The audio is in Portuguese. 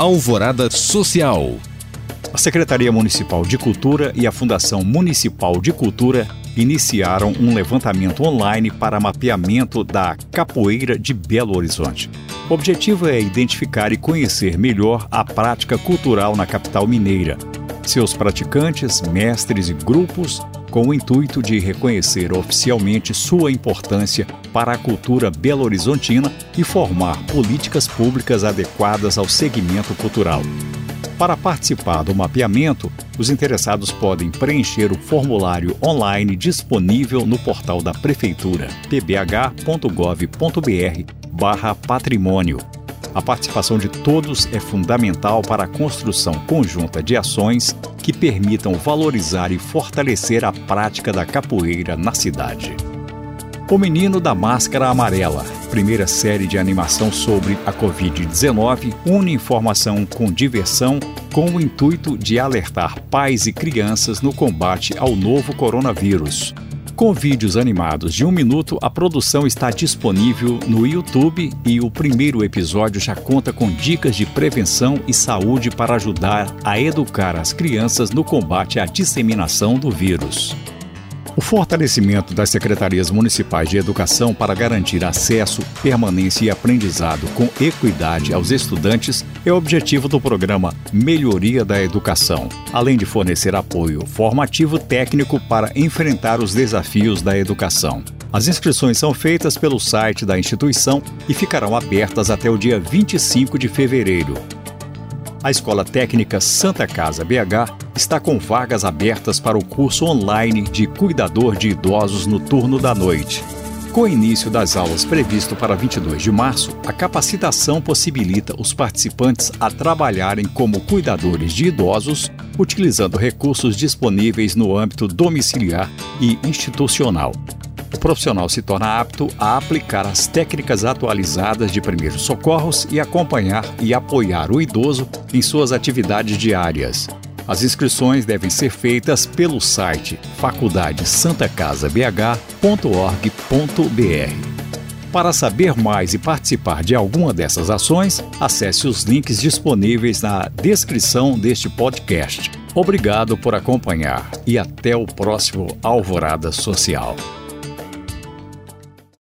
Alvorada Social. A Secretaria Municipal de Cultura e a Fundação Municipal de Cultura iniciaram um levantamento online para mapeamento da capoeira de Belo Horizonte. O objetivo é identificar e conhecer melhor a prática cultural na capital mineira, seus praticantes, mestres e grupos, com o intuito de reconhecer oficialmente sua importância para a cultura belo-horizontina e formar políticas públicas adequadas ao segmento cultural. Para participar do mapeamento, os interessados podem preencher o formulário online disponível no portal da Prefeitura, pbh.gov.br/patrimônio. A participação de todos é fundamental para a construção conjunta de ações que permitam valorizar e fortalecer a prática da capoeira na cidade. O Menino da Máscara Amarela, primeira série de animação sobre a Covid-19, une informação com diversão com o intuito de alertar pais e crianças no combate ao novo coronavírus. Com vídeos animados de um minuto, a produção está disponível no YouTube e o primeiro episódio já conta com dicas de prevenção e saúde para ajudar a educar as crianças no combate à disseminação do vírus. O fortalecimento das secretarias municipais de educação para garantir acesso, permanência e aprendizado com equidade aos estudantes é o objetivo do programa Melhoria da Educação, além de fornecer apoio formativo técnico para enfrentar os desafios da educação. As inscrições são feitas pelo site da instituição e ficarão abertas até o dia 25 de fevereiro. A Escola Técnica Santa Casa BH está com vagas abertas para o curso online de cuidador de idosos no turno da noite. Com o início das aulas previsto para 22 de março, a capacitação possibilita os participantes a trabalharem como cuidadores de idosos, utilizando recursos disponíveis no âmbito domiciliar e institucional o profissional se torna apto a aplicar as técnicas atualizadas de primeiros socorros e acompanhar e apoiar o idoso em suas atividades diárias. As inscrições devem ser feitas pelo site faculdadesantacasabh.org.br. Para saber mais e participar de alguma dessas ações, acesse os links disponíveis na descrição deste podcast. Obrigado por acompanhar e até o próximo Alvorada Social.